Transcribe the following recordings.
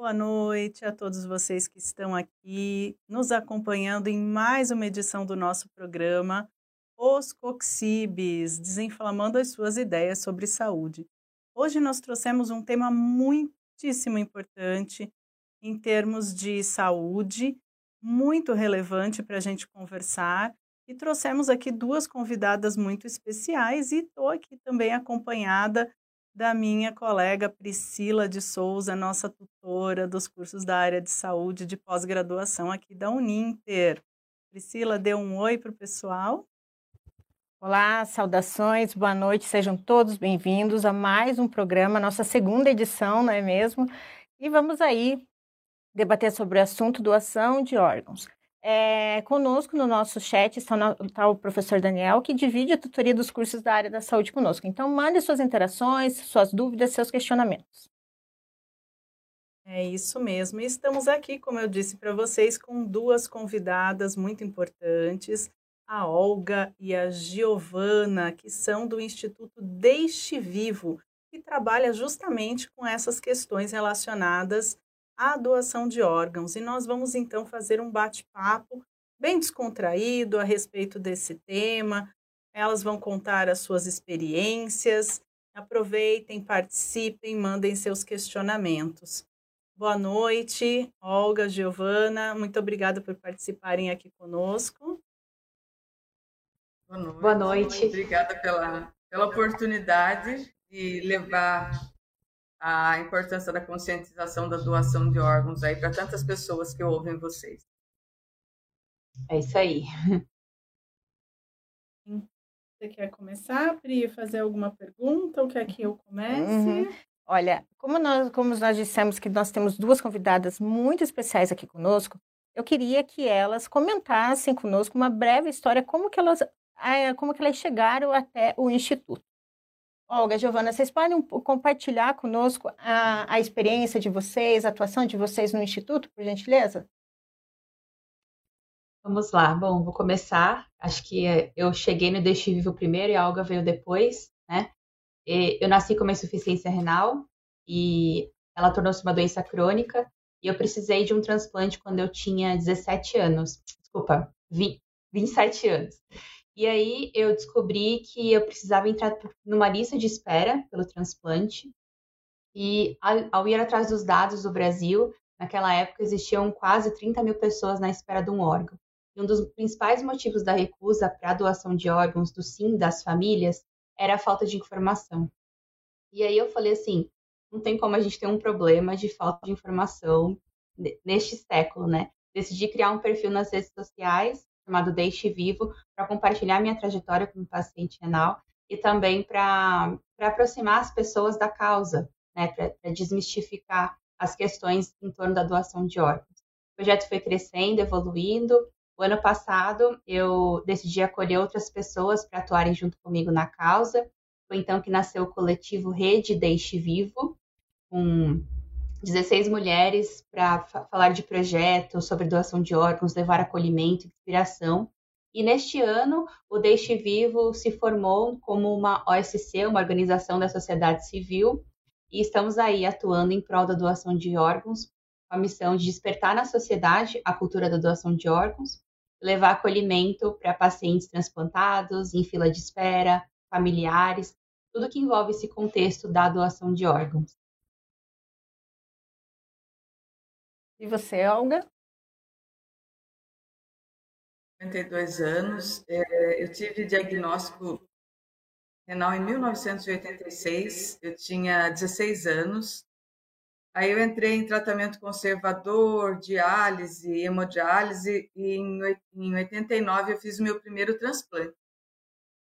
Boa noite a todos vocês que estão aqui nos acompanhando em mais uma edição do nosso programa Os Coxibes, desinflamando as suas ideias sobre saúde. Hoje nós trouxemos um tema muitíssimo importante em termos de saúde, muito relevante para a gente conversar. E trouxemos aqui duas convidadas muito especiais e estou aqui também acompanhada da minha colega Priscila de Souza, nossa tutora dos cursos da área de saúde de pós-graduação aqui da Uninter. Priscila, dê um oi para o pessoal. Olá, saudações, boa noite, sejam todos bem-vindos a mais um programa, nossa segunda edição, não é mesmo? E vamos aí debater sobre o assunto doação de órgãos. É, conosco no nosso chat está, está, o professor Daniel, que divide a tutoria dos cursos da área da saúde conosco. Então, mande suas interações, suas dúvidas, seus questionamentos. É isso mesmo. E estamos aqui, como eu disse para vocês, com duas convidadas muito importantes, a Olga e a Giovana, que são do Instituto Deixe Vivo, que trabalha justamente com essas questões relacionadas a doação de órgãos. E nós vamos então fazer um bate-papo bem descontraído a respeito desse tema. Elas vão contar as suas experiências. Aproveitem, participem, mandem seus questionamentos. Boa noite, Olga, Giovana. Muito obrigada por participarem aqui conosco. Boa noite. Boa noite. Obrigada pela, pela oportunidade de levar a importância da conscientização da doação de órgãos aí para tantas pessoas que ouvem vocês. É isso aí. Você quer começar, Pri, fazer alguma pergunta ou quer que eu comece? Uhum. Olha, como nós, como nós dissemos que nós temos duas convidadas muito especiais aqui conosco, eu queria que elas comentassem conosco uma breve história como que elas, como que elas chegaram até o Instituto. Olga, Giovana, vocês podem compartilhar conosco a, a experiência de vocês, a atuação de vocês no Instituto, por gentileza? Vamos lá. Bom, vou começar. Acho que eh, eu cheguei no Deixe Vivo primeiro e a Olga veio depois, né? Eu nasci com uma insuficiência renal e ela tornou-se uma doença crônica e eu precisei de um transplante quando eu tinha 17 anos. Desculpa, 20, 27 anos. E aí eu descobri que eu precisava entrar numa lista de espera pelo transplante. E ao ir atrás dos dados do Brasil, naquela época existiam quase 30 mil pessoas na espera de um órgão. E um dos principais motivos da recusa para a doação de órgãos do sim das famílias era a falta de informação. E aí eu falei assim, não tem como a gente ter um problema de falta de informação neste século, né? Decidi criar um perfil nas redes sociais chamado Deixe Vivo, para compartilhar minha trajetória como paciente renal e também para aproximar as pessoas da causa, né, para desmistificar as questões em torno da doação de órgãos. O projeto foi crescendo, evoluindo. O ano passado, eu decidi acolher outras pessoas para atuarem junto comigo na causa. Foi então que nasceu o coletivo Rede Deixe Vivo, com 16 mulheres para falar de projetos sobre doação de órgãos, levar acolhimento, inspiração. E neste ano, o Deixe Vivo se formou como uma OSC, uma organização da sociedade civil, e estamos aí atuando em prol da doação de órgãos, com a missão de despertar na sociedade a cultura da doação de órgãos, levar acolhimento para pacientes transplantados, em fila de espera, familiares, tudo que envolve esse contexto da doação de órgãos. E você, Olga? 52 anos. É, eu tive diagnóstico renal em 1986. Eu tinha 16 anos. Aí eu entrei em tratamento conservador, diálise, hemodiálise, e em 89 eu fiz o meu primeiro transplante.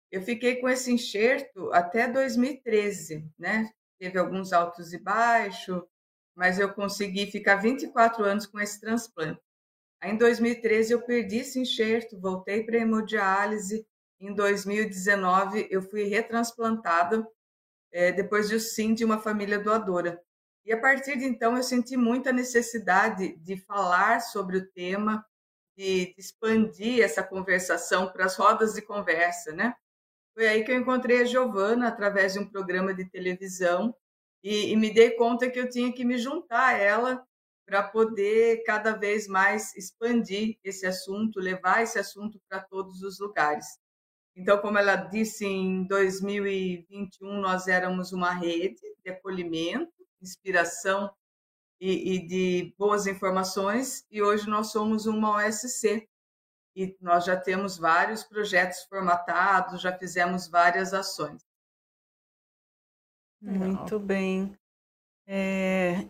Eu fiquei com esse enxerto até 2013, né? Teve alguns altos e baixos, mas eu consegui ficar 24 anos com esse transplante. Aí, em 2013 eu perdi esse enxerto, voltei para hemodiálise. Em 2019 eu fui retransplantada é, depois de sim de uma família doadora. E a partir de então eu senti muita necessidade de falar sobre o tema, de, de expandir essa conversação para as rodas de conversa, né? Foi aí que eu encontrei a Giovana através de um programa de televisão e, e, me dei conta que eu tinha que me juntar a ela para poder cada vez mais expandir esse assunto, levar esse assunto para todos os lugares. Então, como ela disse, em 2021 nós éramos uma rede de acolhimento, inspiração e, e de boas informações, e hoje nós somos uma OSC. E nós já temos vários projetos formatados, já fizemos várias ações. Muito bem. É,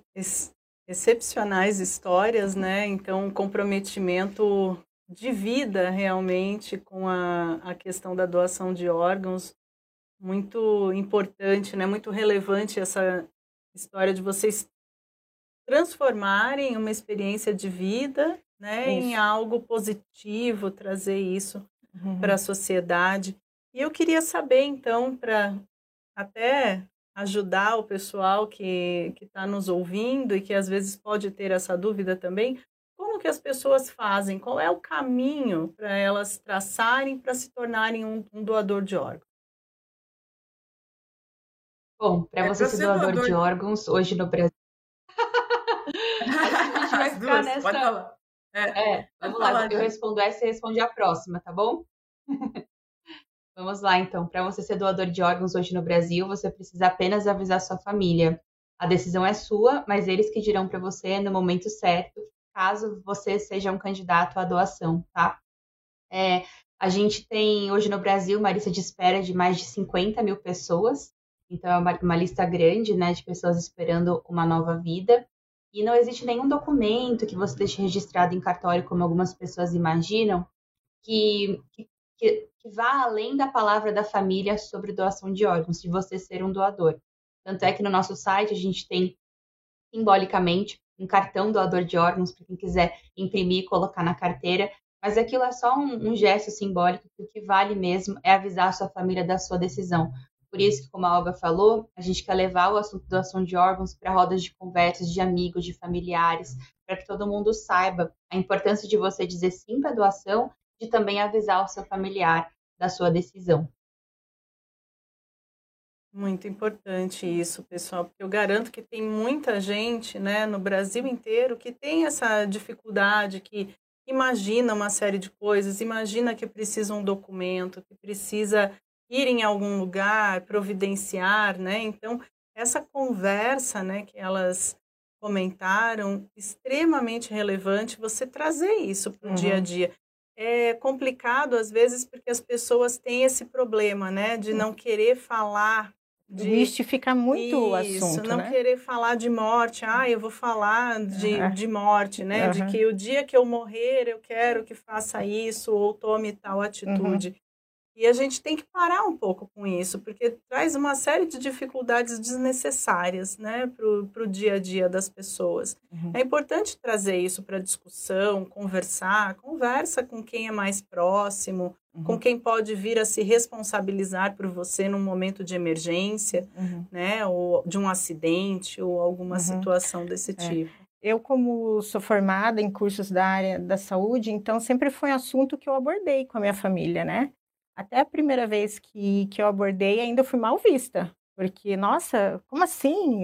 excepcionais histórias, né? Então, um comprometimento de vida realmente com a, a questão da doação de órgãos, muito importante, né? Muito relevante essa história de vocês transformarem uma experiência de vida, né, em algo positivo, trazer isso uhum. para a sociedade. E eu queria saber, então, para até ajudar o pessoal que está nos ouvindo e que às vezes pode ter essa dúvida também, como que as pessoas fazem? Qual é o caminho para elas traçarem para se tornarem um, um, doador de órgãos? Bom, para é você ser doador, doador de órgãos, hoje no Brasil. a gente vai ficar nessa. É, é vamos lá, eu respondo essa e responde a próxima, tá bom? Vamos lá, então. Para você ser doador de órgãos hoje no Brasil, você precisa apenas avisar sua família. A decisão é sua, mas eles que dirão para você no momento certo, caso você seja um candidato à doação, tá? É, a gente tem hoje no Brasil uma lista de espera de mais de 50 mil pessoas, então é uma, uma lista grande, né, de pessoas esperando uma nova vida. E não existe nenhum documento que você deixe registrado em cartório, como algumas pessoas imaginam, que, que que, que vá além da palavra da família sobre doação de órgãos, de você ser um doador. Tanto é que no nosso site a gente tem simbolicamente um cartão doador de órgãos para quem quiser imprimir e colocar na carteira, mas aquilo é só um, um, gesto simbólico que o que vale mesmo é avisar a sua família da sua decisão. Por isso que, como a Olga falou, a gente quer levar o assunto doação de órgãos para rodas de conversas de amigos, de familiares, para que todo mundo saiba a importância de você dizer sim para a doação de também avisar o seu familiar da sua decisão. Muito importante isso, pessoal, porque eu garanto que tem muita gente, né, no Brasil inteiro que tem essa dificuldade, que imagina uma série de coisas, imagina que precisa um documento, que precisa ir em algum lugar, providenciar, né? Então, essa conversa, né, que elas comentaram, extremamente relevante você trazer isso para o uhum. dia a dia é complicado às vezes porque as pessoas têm esse problema, né, de não querer falar de mistificar muito isso, o assunto, não né? querer falar de morte. Ah, eu vou falar de, uhum. de morte, né? Uhum. De que o dia que eu morrer eu quero que faça isso ou tome tal atitude. Uhum. E a gente tem que parar um pouco com isso, porque traz uma série de dificuldades desnecessárias né, para o dia a dia das pessoas. Uhum. É importante trazer isso para discussão, conversar, conversa com quem é mais próximo, uhum. com quem pode vir a se responsabilizar por você num momento de emergência, uhum. né, ou de um acidente ou alguma uhum. situação desse é. tipo. Eu, como sou formada em cursos da área da saúde, então sempre foi um assunto que eu abordei com a minha família, né? Até a primeira vez que, que eu abordei, ainda fui mal vista. Porque, nossa, como assim?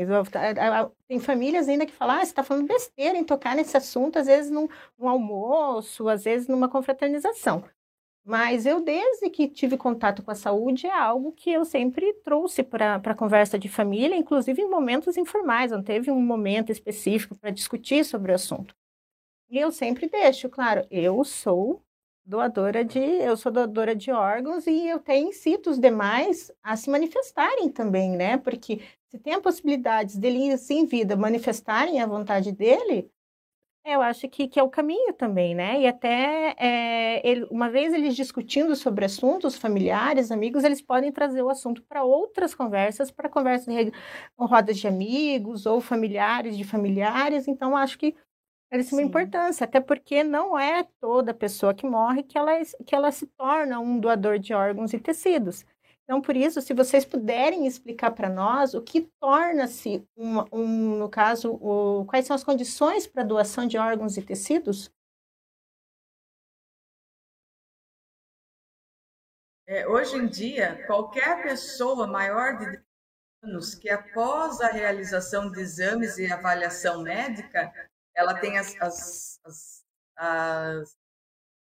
Tem famílias ainda que falam, ah, você está falando besteira em tocar nesse assunto, às vezes num, num almoço, às vezes numa confraternização. Mas eu, desde que tive contato com a saúde, é algo que eu sempre trouxe para a conversa de família, inclusive em momentos informais, não teve um momento específico para discutir sobre o assunto. E eu sempre deixo, claro, eu sou doadora de, eu sou doadora de órgãos e eu tenho incito os demais a se manifestarem também, né? Porque se tem a possibilidade dele sem vida manifestarem a vontade dele, eu acho que, que é o caminho também, né? E até é, ele, uma vez eles discutindo sobre assuntos familiares, amigos, eles podem trazer o assunto para outras conversas, para conversas com rodas de amigos ou familiares de familiares. Então, acho que eles têm uma importância, até porque não é toda pessoa que morre que ela, que ela se torna um doador de órgãos e tecidos. Então, por isso, se vocês puderem explicar para nós o que torna-se, um, um, no caso, o, quais são as condições para doação de órgãos e tecidos? É, hoje em dia, qualquer pessoa maior de anos que, após a realização de exames e avaliação médica, ela tem as, as, as, as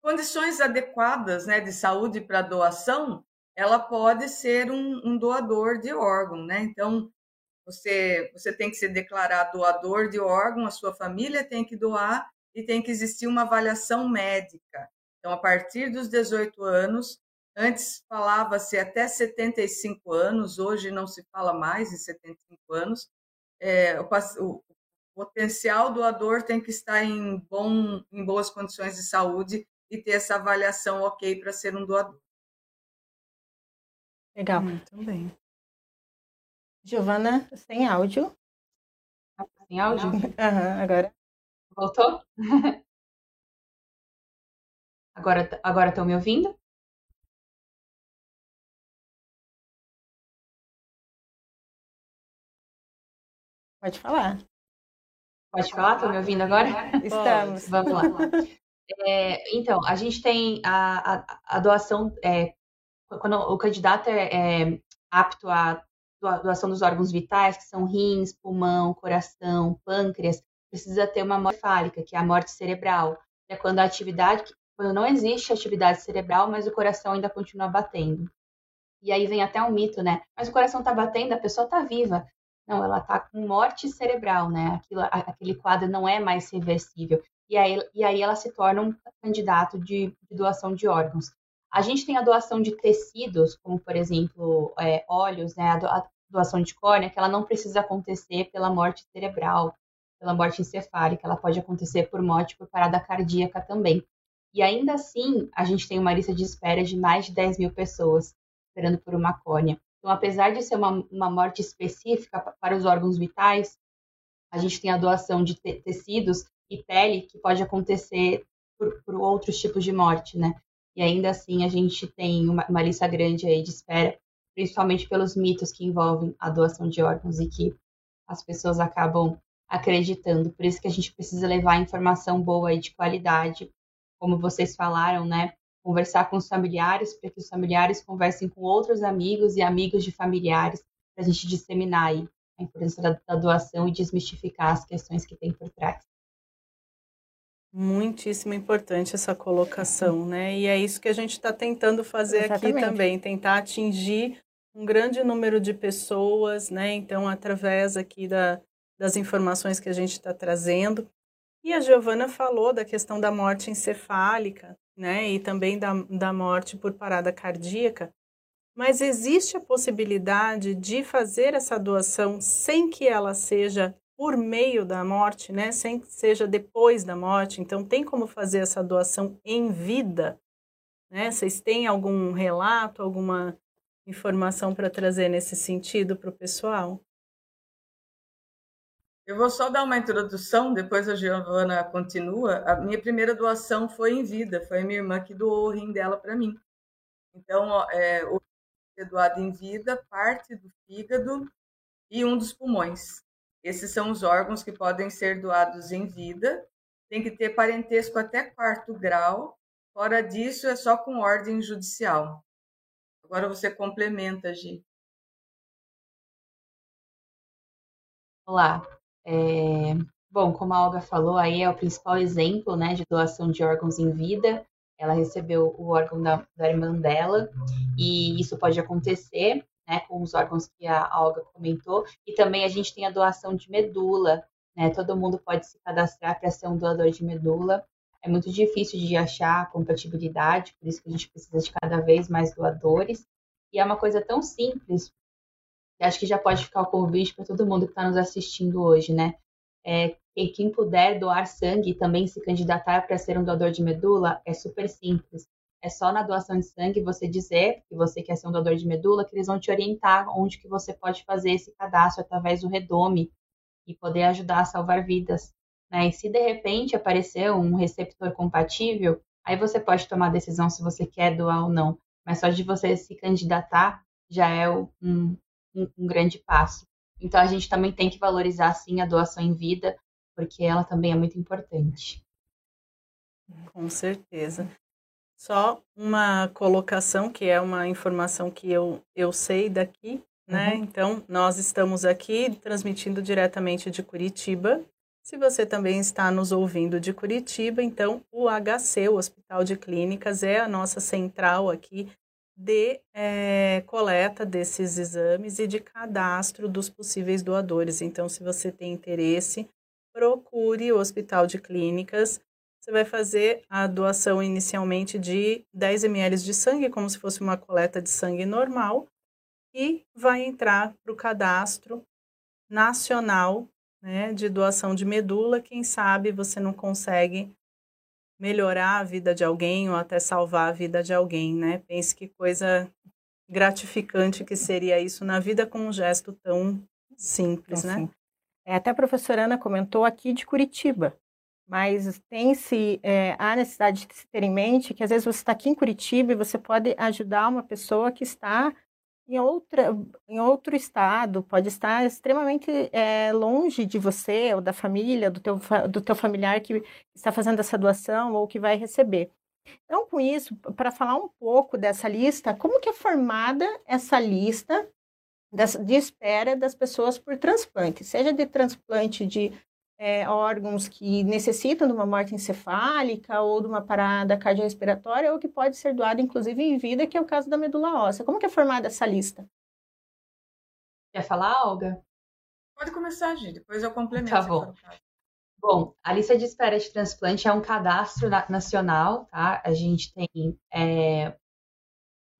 condições adequadas né, de saúde para doação, ela pode ser um, um, doador de órgão, né? Então, você, você tem que se declarar doador de órgão, a sua família tem que doar e tem que existir uma avaliação médica. Então, a partir dos 18 anos, antes falava-se até 75 anos, hoje não se fala mais em 75 anos, é, o, potencial doador tem que estar em, bom, em boas condições de saúde e ter essa avaliação ok para ser um doador. Legal. Muito bem. Giovana, sem áudio. Sem áudio? Uhum, agora. Voltou? agora agora estão me ouvindo? Pode falar. Pode falar? Estão me ouvindo agora? Estamos. Vamos lá. É, então, a gente tem a, a, a doação, é, quando o candidato é, é apto à doação dos órgãos vitais, que são rins, pulmão, coração, pâncreas, precisa ter uma morte fálica, que é a morte cerebral. É quando a atividade, quando não existe atividade cerebral, mas o coração ainda continua batendo. E aí vem até um mito, né? Mas o coração está batendo, a pessoa está viva. Não, ela está com morte cerebral, né? Aquilo, aquele quadro não é mais reversível. E aí, e aí ela se torna um candidato de, de doação de órgãos. A gente tem a doação de tecidos, como por exemplo é, olhos, né? A doação de córnea, que ela não precisa acontecer pela morte cerebral, pela morte encefálica, ela pode acontecer por morte por parada cardíaca também. E ainda assim, a gente tem uma lista de espera de mais de 10 mil pessoas esperando por uma córnea. Então, apesar de ser uma, uma morte específica para os órgãos vitais, a gente tem a doação de te tecidos e pele que pode acontecer por, por, outros tipos de morte, né? E ainda assim a gente tem uma, uma lista grande aí de espera, principalmente pelos mitos que envolvem a doação de órgãos e que as pessoas acabam acreditando. Por isso que a gente precisa levar informação boa e de qualidade, como vocês falaram, né? Conversar com os familiares, para que os familiares conversem com outros amigos e amigos de familiares, para a gente disseminar aí a importância da, da doação e desmistificar as questões que tem por trás. Muitíssimo importante essa colocação, né? E é isso que a gente está tentando fazer Exatamente. aqui também, tentar atingir um grande número de pessoas, né? Então, através aqui da, das informações que a gente está trazendo. E a Giovana falou da questão da morte encefálica, né? E também da, da morte por parada cardíaca. Mas existe a possibilidade de fazer essa doação sem que ela seja por meio da morte, né? Sem que seja depois da morte. Então, tem como fazer essa doação em vida? Né? Vocês têm algum relato, alguma informação para trazer nesse sentido para o pessoal? Eu vou só dar uma introdução, depois a Giovana continua. A minha primeira doação foi em vida, foi a minha irmã que doou o rim dela para mim. Então, é, o rim doado em vida, parte do fígado e um dos pulmões. Esses são os órgãos que podem ser doados em vida. Tem que ter parentesco até quarto grau. Fora disso, é só com ordem judicial. Agora você complementa, Gi. Olá, é, bom, como a Olga falou, aí é o principal exemplo né, de doação de órgãos em vida. Ela recebeu o órgão da, da irmã dela, e isso pode acontecer né, com os órgãos que a Olga comentou. E também a gente tem a doação de medula. Né, todo mundo pode se cadastrar para ser um doador de medula. É muito difícil de achar compatibilidade, por isso que a gente precisa de cada vez mais doadores. E é uma coisa tão simples que acho que já pode ficar o convite para todo mundo que está nos assistindo hoje, né? É, quem puder doar sangue e também se candidatar para ser um doador de medula, é super simples. É só na doação de sangue você dizer que você quer ser um doador de medula, que eles vão te orientar onde que você pode fazer esse cadastro através do Redome e poder ajudar a salvar vidas. Né? E se de repente aparecer um receptor compatível, aí você pode tomar a decisão se você quer doar ou não. Mas só de você se candidatar já é um, um, um grande passo. Então a gente também tem que valorizar sim a doação em vida, porque ela também é muito importante. Com certeza. Só uma colocação que é uma informação que eu, eu sei daqui, né? Uhum. Então, nós estamos aqui transmitindo diretamente de Curitiba, Se você também está nos ouvindo de Curitiba, então o HC, o Hospital de Clínicas, é a nossa central aqui de é, coleta desses exames e de cadastro dos possíveis doadores. Então, se você tem interesse, procure o Hospital de Clínicas. Você vai fazer a doação inicialmente de 10 ml de sangue, como se fosse uma coleta de sangue normal, e vai entrar para o cadastro nacional né, de doação de medula. Quem sabe você não consegue melhorar a vida de alguém ou até salvar a vida de alguém, né? Pense que coisa gratificante que seria isso na vida com um gesto tão simples, né? É, até a professora Ana comentou aqui de Curitiba, mas tem-se é, a necessidade de se ter em mente que às vezes você está aqui em Curitiba e você pode ajudar uma pessoa que está em, outra, em outro estado, pode estar extremamente é, longe de você ou da família, do teu, do teu familiar que está fazendo essa doação ou que vai receber. Então, com isso, para falar um pouco dessa lista, como que é formada essa lista de espera das pessoas por transplante, seja de transplante de é, órgãos que necessitam de uma morte encefálica ou de uma parada cardiorrespiratória ou que pode ser doado, inclusive, em vida, que é o caso da medula óssea. Como que é formada essa lista? Quer falar, Olga? Pode começar, Gi, depois eu complemento. Tá bom. Bom, a lista de espera de transplante é um cadastro nacional, tá? A gente tem é,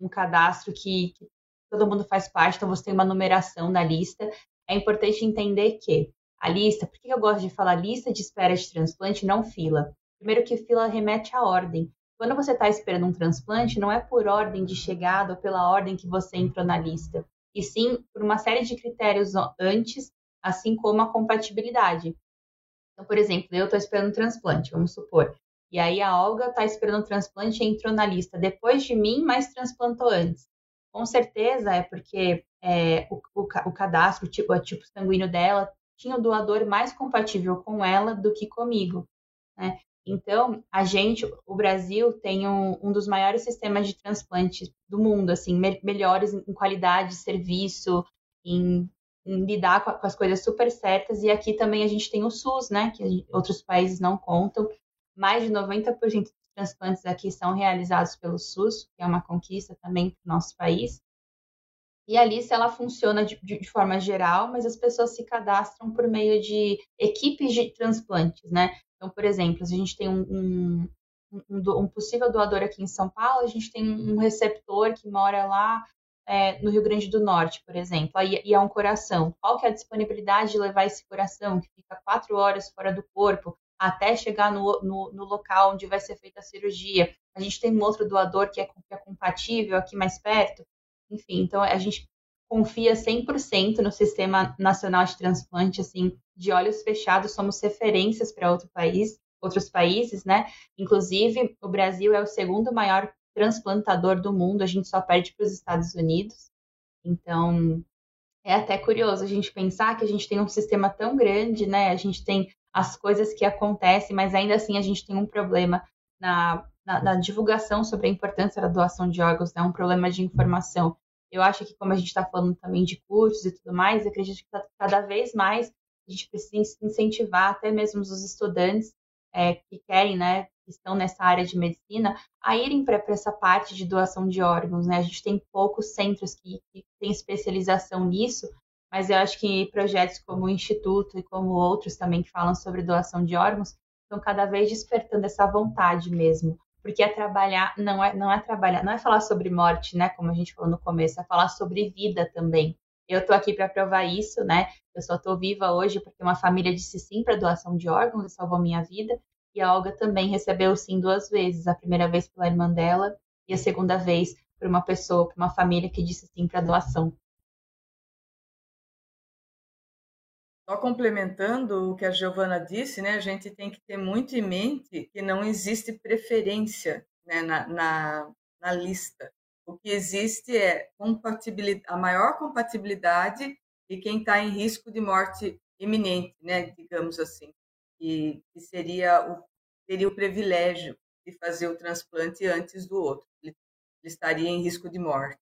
um cadastro que, que todo mundo faz parte, então você tem uma numeração da lista. É importante entender que a lista, por que eu gosto de falar lista de espera de transplante, não fila? Primeiro que fila remete à ordem. Quando você está esperando um transplante, não é por ordem de chegada ou pela ordem que você entrou na lista, e sim por uma série de critérios antes, assim como a compatibilidade. Então, por exemplo, eu estou esperando um transplante, vamos supor. E aí a Olga está esperando um transplante e entrou na lista depois de mim, mas transplantou antes. Com certeza é porque é, o, o, o, cadastro, o tipo, o tipo sanguíneo dela tinha o doador mais compatível com ela do que comigo. Né? Então, a gente, o Brasil tem um, um dos maiores sistemas de transplantes do mundo, assim, me melhores em qualidade de serviço, em, em lidar com, com, as coisas super certas. E aqui também a gente tem o SUS, né, que outros países não contam. Mais de 90% dos transplantes aqui são realizados pelo SUS, que é uma conquista também para o nosso país. E a lista ela funciona de, de, de, forma geral, mas as pessoas se cadastram por meio de equipes de transplantes, né? Então, por exemplo, se a gente tem um, um, um, um possível doador aqui em São Paulo, a gente tem um receptor que mora lá é, no Rio Grande do Norte, por exemplo, aí, e é um coração. Qual que é a disponibilidade de levar esse coração, que fica quatro horas fora do corpo, até chegar no, no, no, local onde vai ser feita a cirurgia. A gente tem um outro doador que é, que é compatível aqui mais perto. Enfim, então a gente confia 100% no Sistema Nacional de Transplante, assim, de olhos fechados, somos referências para outro país, outros países, né? Inclusive, o Brasil é o segundo maior transplantador do mundo, a gente só perde para os Estados Unidos. Então, é até curioso a gente pensar que a gente tem um sistema tão grande, né? A gente tem as coisas que acontecem, mas ainda assim a gente tem um problema na na, na, divulgação sobre a importância da doação de órgãos, né? um problema de informação. Eu acho que, como a gente está falando também de cursos e tudo mais, acredito que tá, cada vez mais a gente precisa incentivar até mesmo os estudantes é, que querem, né, que estão nessa área de medicina, a irem para essa parte de doação de órgãos. Né? A gente tem poucos centros que, que têm especialização nisso, mas eu acho que projetos como o Instituto e como outros também que falam sobre doação de órgãos estão cada vez despertando essa vontade mesmo porque é trabalhar, não é, não é trabalhar, não é falar sobre morte, né, como a gente falou no começo, é falar sobre vida também. Eu tô aqui para provar isso, né? Eu só tô viva hoje porque uma família disse sim para doação de órgãos e salvou minha vida. E a Olga também recebeu sim duas vezes, a primeira vez pela irmã dela e a segunda vez por uma pessoa, por uma família que disse sim para doação. Só complementando o que a Giovana disse, né, a gente tem que ter muito em mente que não existe preferência né, na, na, na lista. O que existe é a maior compatibilidade de quem está em risco de morte iminente, né, digamos assim, e que seria o, teria o privilégio de fazer o transplante antes do outro. Ele, ele estaria em risco de morte.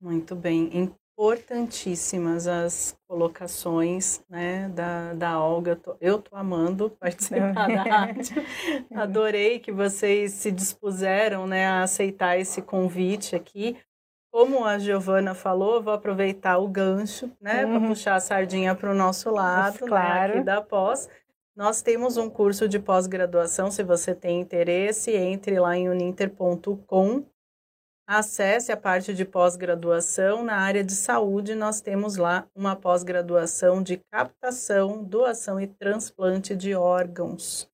Muito bem. Importantíssimas as colocações né, da, da Olga. Eu tô amando participar da rádio. Adorei que vocês se dispuseram né, a aceitar esse convite aqui. Como a Giovana falou, vou aproveitar o gancho né, uhum. para puxar a sardinha para o nosso lado, claro. né, da pós. Nós temos um curso de pós-graduação, se você tem interesse, entre lá em uninter.com Acesse a parte de pós-graduação. Na área de saúde, nós temos lá uma pós-graduação de captação, doação e transplante de órgãos.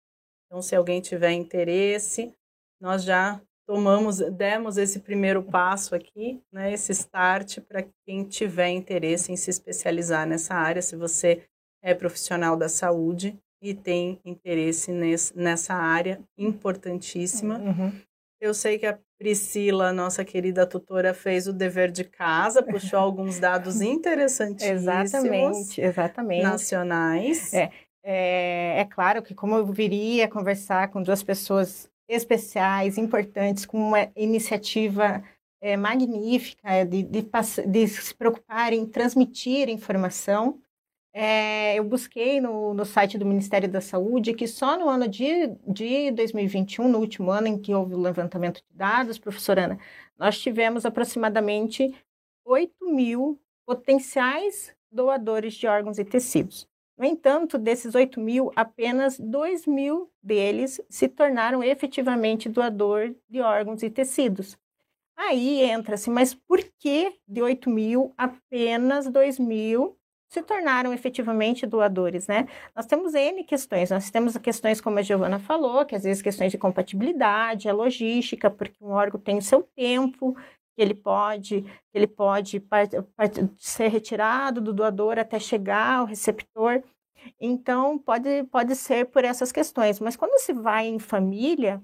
Então, se alguém tiver interesse, nós já tomamos, demos esse primeiro passo aqui, né, esse start para quem tiver interesse em se especializar nessa área, se você é profissional da saúde e tem interesse nesse, nessa área importantíssima. Uhum. Eu sei que a Priscila, nossa querida tutora, fez o dever de casa, puxou alguns dados interessantíssimos. exatamente, exatamente. Nacionais. É, é, é claro que como eu viria conversar com duas pessoas especiais, importantes, com uma iniciativa é, magnífica de, de, de, se preocupar em transmitir informação, é, eu busquei no, no site do Ministério da Saúde que só no ano de, de 2021, no último ano em que houve o levantamento de dados, professora Ana, nós tivemos aproximadamente 8 mil potenciais doadores de órgãos e tecidos. No entanto, desses 8 mil, apenas 2 mil deles se tornaram efetivamente doador de órgãos e tecidos. Aí entra-se, mas por que de 8 mil, apenas 2 mil se tornaram efetivamente doadores, né? Nós temos N questões, nós temos questões como a Giovana falou, que às vezes questões de compatibilidade, a logística, porque um órgão tem o seu tempo, que ele pode, ele pode ser retirado do doador até chegar ao receptor. Então, pode, pode ser por essas questões. Mas quando se vai em família,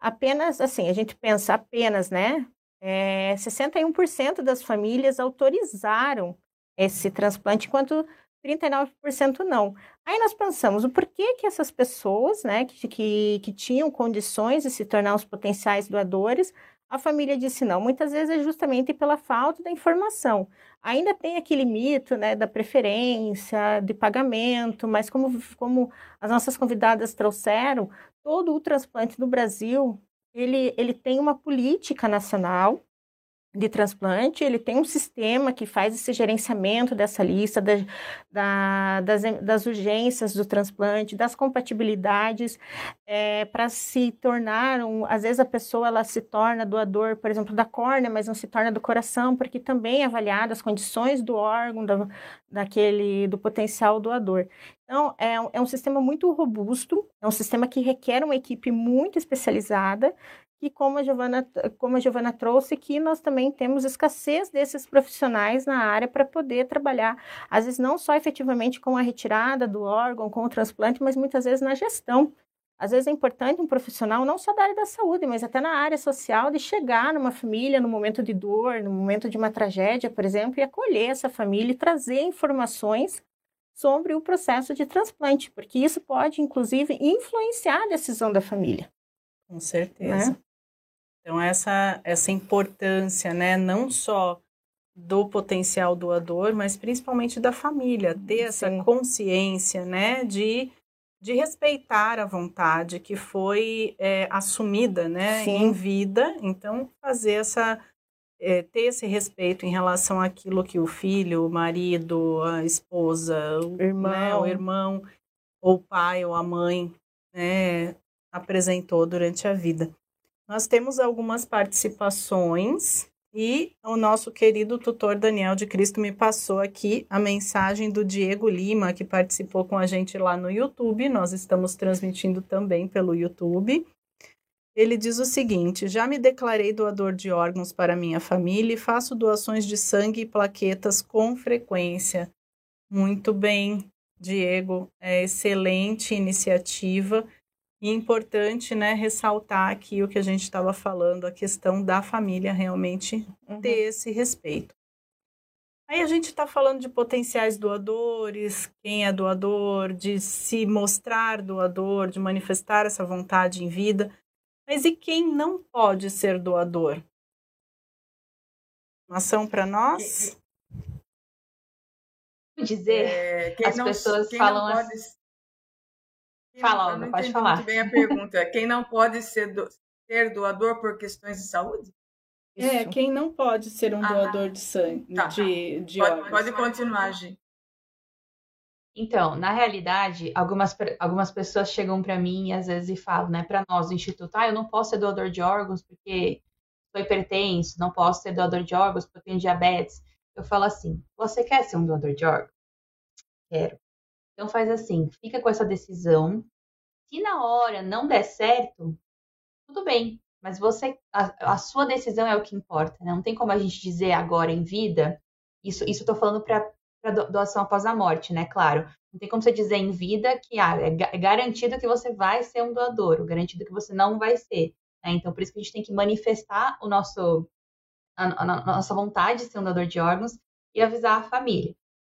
apenas, assim, a gente pensa apenas, né? É, 61% das famílias autorizaram esse transplante, enquanto 39% não. Aí nós pensamos o porquê que essas pessoas, né, que, que, que tinham condições de se tornar os potenciais doadores, a família disse não. Muitas vezes é justamente pela falta da informação. Ainda tem aquele mito, né, da preferência, de pagamento, mas como, como as nossas convidadas trouxeram, todo o transplante no Brasil, ele, ele tem uma política nacional de transplante, ele tem um sistema que faz esse gerenciamento dessa lista, da, da, das, das, urgências do transplante, das compatibilidades, é, para se tornar, um, às vezes a pessoa ela se torna doador, por exemplo, da córnea, mas não se torna do coração, porque também é avaliado as condições do órgão, da, daquele, do potencial doador. Então, é, é um sistema muito robusto, é um sistema que requer uma equipe muito especializada, que como a Giovana, como a Giovana trouxe, que nós também temos escassez desses profissionais na área para poder trabalhar, às vezes não só efetivamente com a retirada do órgão, com o transplante, mas muitas vezes na gestão. Às vezes é importante um profissional, não só da área da saúde, mas até na área social, de chegar numa família no momento de dor, no momento de uma tragédia, por exemplo, e acolher essa família e trazer informações sobre o processo de transplante, porque isso pode, inclusive, influenciar a decisão da família. Com certeza. Né? Então, essa, essa importância, né, não só do potencial doador, mas principalmente da família, ter essa Sim. consciência, né, de, de respeitar a vontade que foi é, assumida, né, Sim. em vida. Então, fazer essa, é, ter esse respeito em relação àquilo que o filho, o marido, a esposa, o irmão, né, o irmão ou o pai ou a mãe, né, apresentou durante a vida. Nós temos algumas participações e o nosso querido tutor Daniel de Cristo me passou aqui a mensagem do Diego Lima, que participou com a gente lá no YouTube. Nós estamos transmitindo também pelo YouTube. Ele diz o seguinte: Já me declarei doador de órgãos para minha família e faço doações de sangue e plaquetas com frequência. Muito bem, Diego, é excelente iniciativa. E é importante, né, ressaltar aqui o que a gente estava falando, a questão da família realmente uhum. ter esse respeito. Aí a gente está falando de potenciais doadores, quem é doador, de se mostrar doador, de manifestar essa vontade em vida. Mas e quem não pode ser doador? Uma ação para nós? dizer, é, as não, pessoas falam pode, assim. Fala, Olga, pode falar. Muito bem a pergunta. Quem não pode ser, do, ser doador por questões de saúde? É, quem não pode ser um ah, doador de sangue, tá. de, de pode, pode continuar, Gi. Então, na realidade, algumas, algumas pessoas chegam para mim às vezes e falam, né, para nós do Instituto, ah, eu não posso ser doador de órgãos porque sou hipertenso, não posso ser doador de órgãos porque eu tenho diabetes. Eu falo assim, você quer ser um doador de órgãos? Quero. Então faz assim, fica com essa decisão. Se na hora não der certo, tudo bem. Mas você, a, a sua decisão é o que importa. Né? Não tem como a gente dizer agora em vida. Isso, isso estou falando para doação após a morte, né? Claro. Não tem como você dizer em vida que ah, é, é garantido que você vai ser um doador, garantido que você não vai ser. Né? Então, por isso que a gente tem que manifestar o nosso, a, a nossa vontade de ser um doador de órgãos e avisar a família.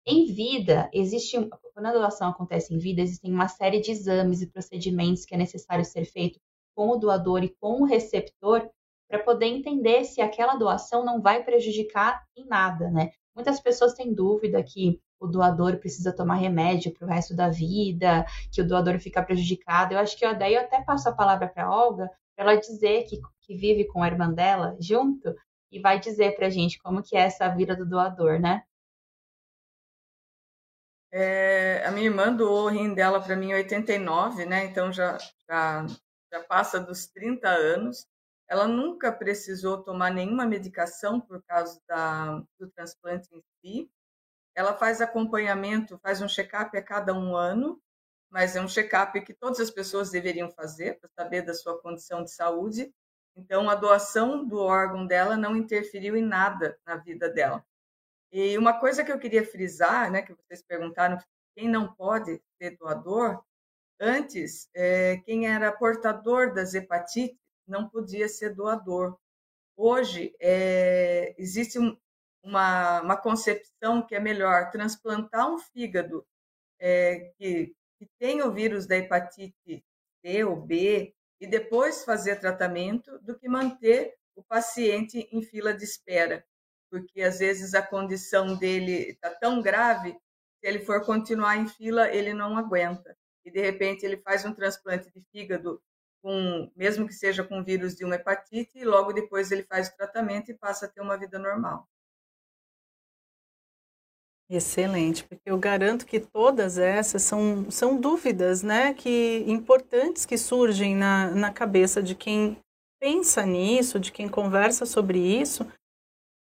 Em vida, existe, quando a doação acontece em vida, existem uma série de exames e procedimentos que é necessário ser feito com o doador e com o receptor para poder entender se aquela doação não vai prejudicar em nada, né? Muitas pessoas têm dúvida que o doador precisa tomar remédio para o resto da vida, que o doador fica prejudicado. Eu acho que eu, daí eu até passo a palavra para Olga, para ela dizer que, que vive com a irmã dela junto e vai dizer para a gente como que é essa vida do doador, né? É, a minha irmã doou o rim dela para mim em 89, né? Então já, já, já passa dos 30 anos. Ela nunca precisou tomar nenhuma medicação por causa da, do transplante em si. Ela faz acompanhamento, faz um check-up a cada um ano, mas é um check-up que todas as pessoas deveriam fazer para saber da sua condição de saúde. Então, a doação do órgão dela não interferiu em nada na vida dela. E uma coisa que eu queria frisar, né, que vocês perguntaram, quem não pode ser doador, antes, é, quem era portador das hepatites não podia ser doador. Hoje, é, existe um, uma, uma concepção que é melhor transplantar um fígado é, que, que tem o vírus da hepatite C ou B e depois fazer tratamento do que manter o paciente em fila de espera porque às vezes a condição dele está tão grave, se ele for continuar em fila, ele não aguenta. E de repente ele faz um transplante de fígado com, mesmo que seja com vírus de uma hepatite, e logo depois ele faz o tratamento e passa a ter uma vida normal. Excelente, porque eu garanto que todas essas são, são dúvidas, né, que importantes que surgem na, na cabeça de quem pensa nisso, de quem conversa sobre isso,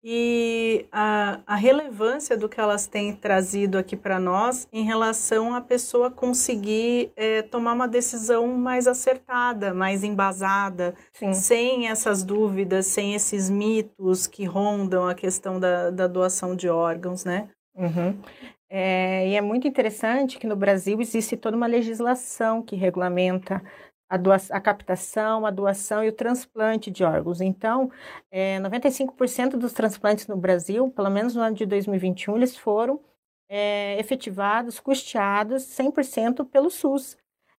e a, a relevância do que elas têm trazido aqui para nós em relação à pessoa conseguir é, tomar uma decisão mais acertada, mais embasada, Sim. sem essas dúvidas, sem esses mitos que rondam a questão da, da doação de órgãos, né? Uhum. É, e é muito interessante que no Brasil existe toda uma legislação que regulamenta a, a captação, a doação e o transplante de órgãos. Então, é, 95% dos transplantes no Brasil, pelo menos no ano de 2021, eles foram é, efetivados, custeados 100% pelo SUS.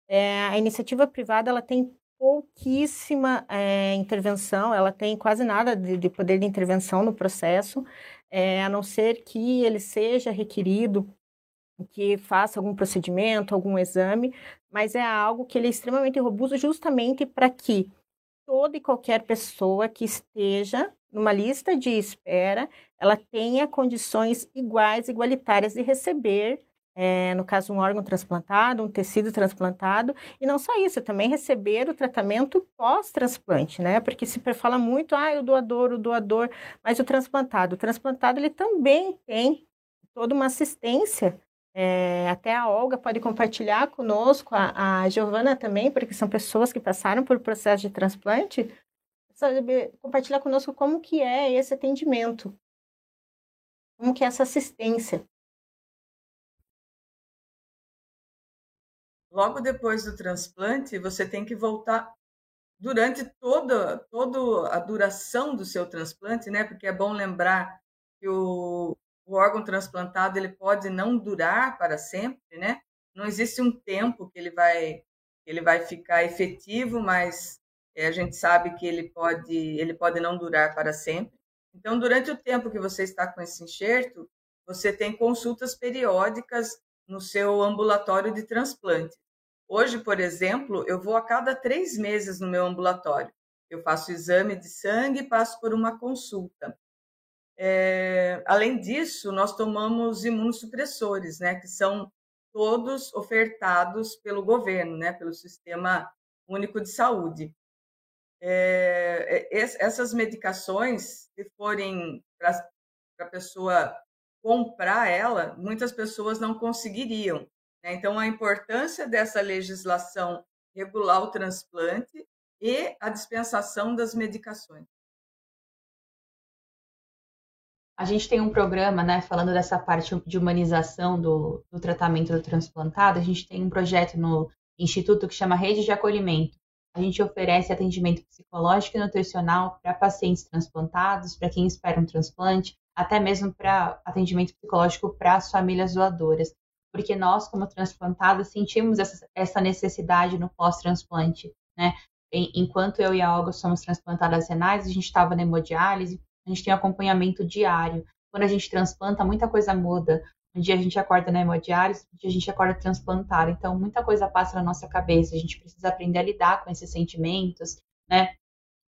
É, a iniciativa privada ela tem pouquíssima é, intervenção, ela tem quase nada de, de, poder de intervenção no processo, é, a não ser que ele seja requerido que faça algum procedimento, algum exame, mas é algo que ele é extremamente robusto justamente para que toda e qualquer pessoa que esteja numa lista de espera, ela tenha condições iguais, igualitárias de receber, é, no caso, um órgão transplantado, um tecido transplantado, e não só isso, também receber o tratamento pós-transplante, né? Porque se fala muito, ah, o doador, o doador, mas o transplantado, o transplantado, ele também tem toda uma assistência é, até a Olga pode compartilhar conosco, a, a Giovana também, porque são pessoas que passaram por processo de transplante, sabe, compartilhar conosco como que é esse atendimento, como que é essa assistência. Logo depois do transplante, você tem que voltar durante toda, toda a duração do seu transplante, né? Porque é bom lembrar que o, o órgão transplantado ele pode não durar para sempre, né? Não existe um tempo que ele vai ele vai ficar efetivo, mas é, a gente sabe que ele pode ele pode não durar para sempre. Então, durante o tempo que você está com esse enxerto, você tem consultas periódicas no seu ambulatório de transplante. Hoje, por exemplo, eu vou a cada três meses no meu ambulatório. Eu faço exame de sangue e passo por uma consulta. É, além disso, nós tomamos imunossupressores, né, que são todos ofertados pelo governo, né, pelo Sistema Único de Saúde. É, essas medicações, se forem para a pessoa comprar ela, muitas pessoas não conseguiriam. Né? Então, a importância dessa legislação regular o transplante e a dispensação das medicações. A gente tem um programa, né, falando dessa parte de humanização do, do tratamento do transplantado, a gente tem um projeto no Instituto que chama Rede de Acolhimento. A gente oferece atendimento psicológico e nutricional para pacientes transplantados, para quem espera um transplante, até mesmo para atendimento psicológico para as famílias doadoras. Porque nós, como transplantados, sentimos essa, essa necessidade no pós-transplante, né? Enquanto eu e a Olga somos transplantadas renais, a gente estava na hemodiálise, a gente tem acompanhamento diário. Quando a gente transplanta, muita coisa muda. Um dia a gente acorda na hemodiálise, um dia a gente acorda transplantado. Então, muita coisa passa na nossa cabeça. A gente precisa aprender a lidar com esses sentimentos, né?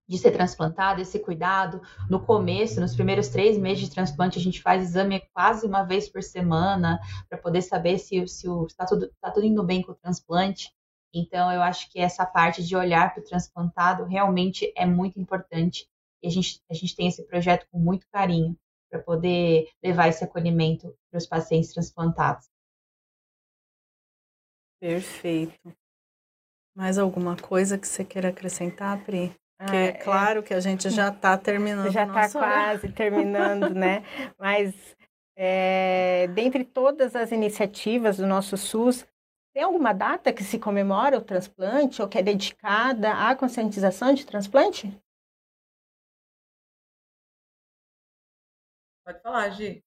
De ser transplantado, esse cuidado. No começo, nos primeiros três meses de transplante, a gente faz exame quase uma vez por semana para poder saber se está se tá tudo, tá tudo indo bem com o transplante. Então, eu acho que essa parte de olhar para o transplantado realmente é muito importante. E a gente, a gente tem esse projeto com muito carinho para poder levar esse acolhimento para os pacientes transplantados. Perfeito. Mais alguma coisa que você queira acrescentar, Pri? Porque ah, é claro que a gente já está terminando. Já está quase terminando, né? Mas é, dentre todas as iniciativas do nosso SUS, tem alguma data que se comemora o transplante ou que é dedicada à conscientização de transplante? Pode falar, Gi.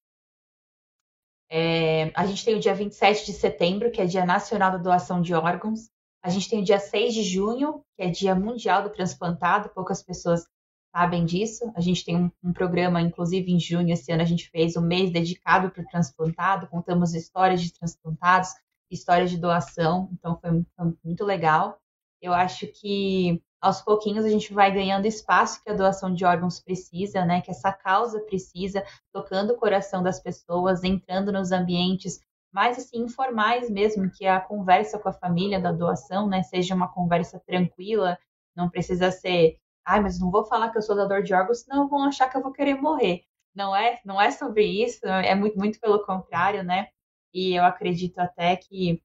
É, a gente tem o dia 27 de setembro, que é Dia Nacional da Doação de Órgãos. A gente tem o dia 6 de junho, que é Dia Mundial do Transplantado. Poucas pessoas sabem disso. A gente tem um, um programa, inclusive em junho, esse ano a gente fez um mês dedicado para o transplantado. Contamos histórias de transplantados, histórias de doação. Então foi, foi muito legal. Eu acho que aos pouquinhos a gente vai ganhando espaço que a doação de órgãos precisa, né? Que essa causa precisa, tocando o coração das pessoas, entrando nos ambientes mais assim informais mesmo, que a conversa com a família da doação, né, seja uma conversa tranquila, não precisa ser, ai, mas não vou falar que eu sou doador de órgãos, senão vão achar que eu vou querer morrer. Não é, não é sobre isso, é muito, muito pelo contrário, né? E eu acredito até que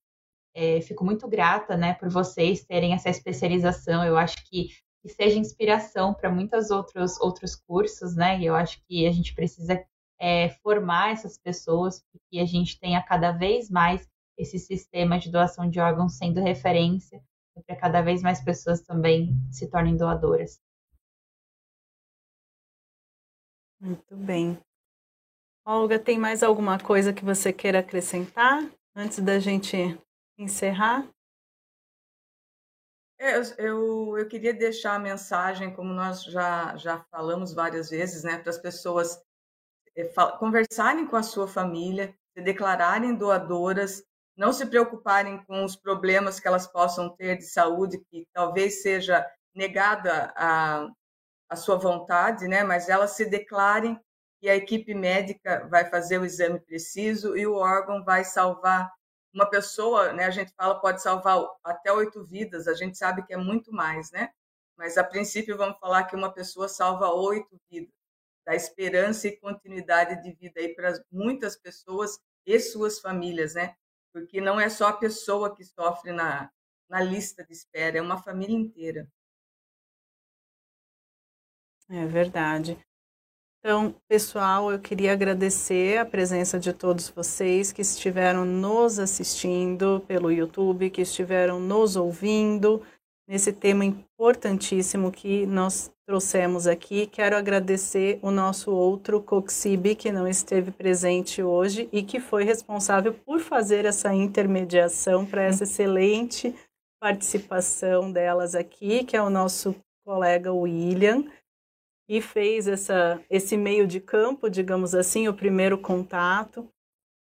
é, fico muito grata, né, por vocês terem essa especialização. Eu acho que, que seja inspiração para muitos outros outros cursos, né? E eu acho que a gente precisa é, formar essas pessoas para que a gente tenha cada vez mais esse sistema de doação de órgãos sendo referência para cada vez mais pessoas também se tornem doadoras. Muito bem. Olga, tem mais alguma coisa que você queira acrescentar antes da gente encerrar? É, eu, eu queria deixar a mensagem, como nós já, já falamos várias vezes, né, para as pessoas é, conversarem com a sua família, se declararem doadoras, não se preocuparem com os problemas que elas possam ter de saúde, que talvez seja negada a, a sua vontade, né, mas elas se declarem e a equipe médica vai fazer o exame preciso e o órgão vai salvar uma pessoa, né, a gente fala pode salvar até oito vidas, a gente sabe que é muito mais, né? Mas a princípio vamos falar que uma pessoa salva oito vidas, dá esperança e continuidade de vida aí para muitas pessoas e suas famílias, né? Porque não é só a pessoa que sofre na, na lista de espera, é uma família inteira. É verdade. Então, pessoal, eu queria agradecer a presença de todos vocês que estiveram nos assistindo pelo YouTube, que estiveram nos ouvindo nesse tema importantíssimo que nós trouxemos aqui. Quero agradecer o nosso outro Coxib, que não esteve presente hoje e que foi responsável por fazer essa intermediação para essa excelente participação delas aqui, que é o nosso colega William e fez essa, esse meio de campo, digamos assim, o primeiro contato.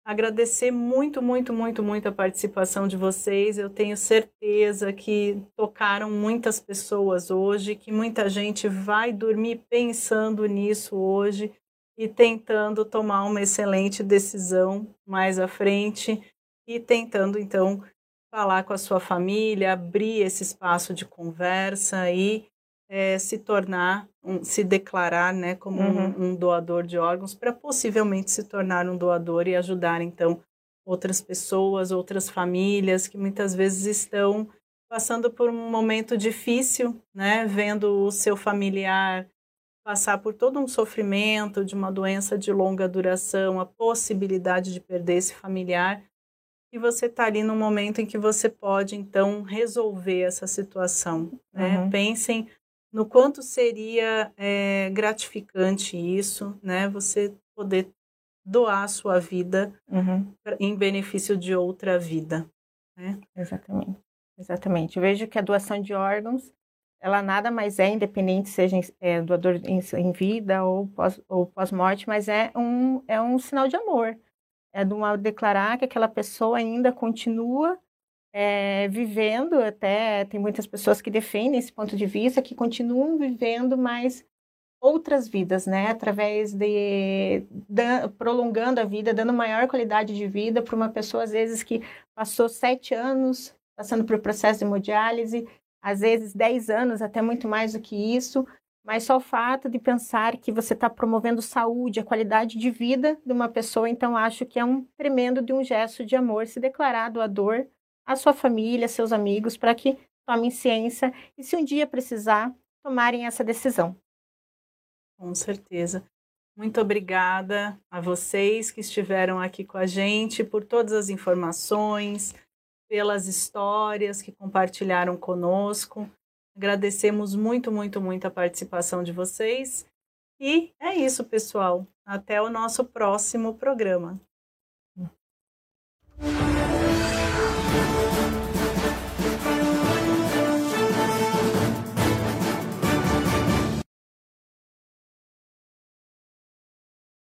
agradecer muito, muito, muito, muito a participação de vocês. Eu tenho certeza que tocaram muitas pessoas hoje, que muita gente vai dormir pensando nisso hoje e tentando tomar uma excelente decisão mais à frente e tentando então falar com a sua família, abrir esse espaço de conversa e é, se tornar, um, se declarar né, como uhum. um, um, doador de órgãos, para possivelmente se tornar um doador e ajudar, então, outras pessoas, outras famílias que muitas vezes estão passando por um momento difícil, né, vendo o seu familiar passar por todo um sofrimento de uma doença de longa duração, a possibilidade de perder esse familiar, e você está ali no momento em que você pode, então, resolver essa situação. Né? Uhum. Pensem no quanto seria é, gratificante isso, né? Você poder doar a sua vida uhum. em benefício de outra vida. Né? Exatamente. Exatamente. Eu vejo que a doação de órgãos, ela nada mais é, independente seja é, doador em, em, vida ou pós, ou pós-morte, mas é um, é um sinal de amor. É de uma, declarar que aquela pessoa ainda continua é, vivendo, até tem muitas pessoas que defendem esse ponto de vista, que continuam vivendo mais outras vidas, né? Através de, de prolongando a vida, dando maior qualidade de vida para uma pessoa, às vezes, que passou sete anos passando por processo de hemodiálise, às vezes dez anos, até muito mais do que isso, mas só o fato de pensar que você está promovendo saúde, a qualidade de vida de uma pessoa, então acho que é um tremendo de um gesto de amor se declarar doador a sua família, seus amigos, para que tomem ciência e, se um dia precisar, tomarem essa decisão. Com certeza. Muito obrigada a vocês que estiveram aqui com a gente por todas as informações, pelas histórias que compartilharam conosco. Agradecemos muito, muito, muito a participação de vocês. E é isso, pessoal. Até o nosso próximo programa.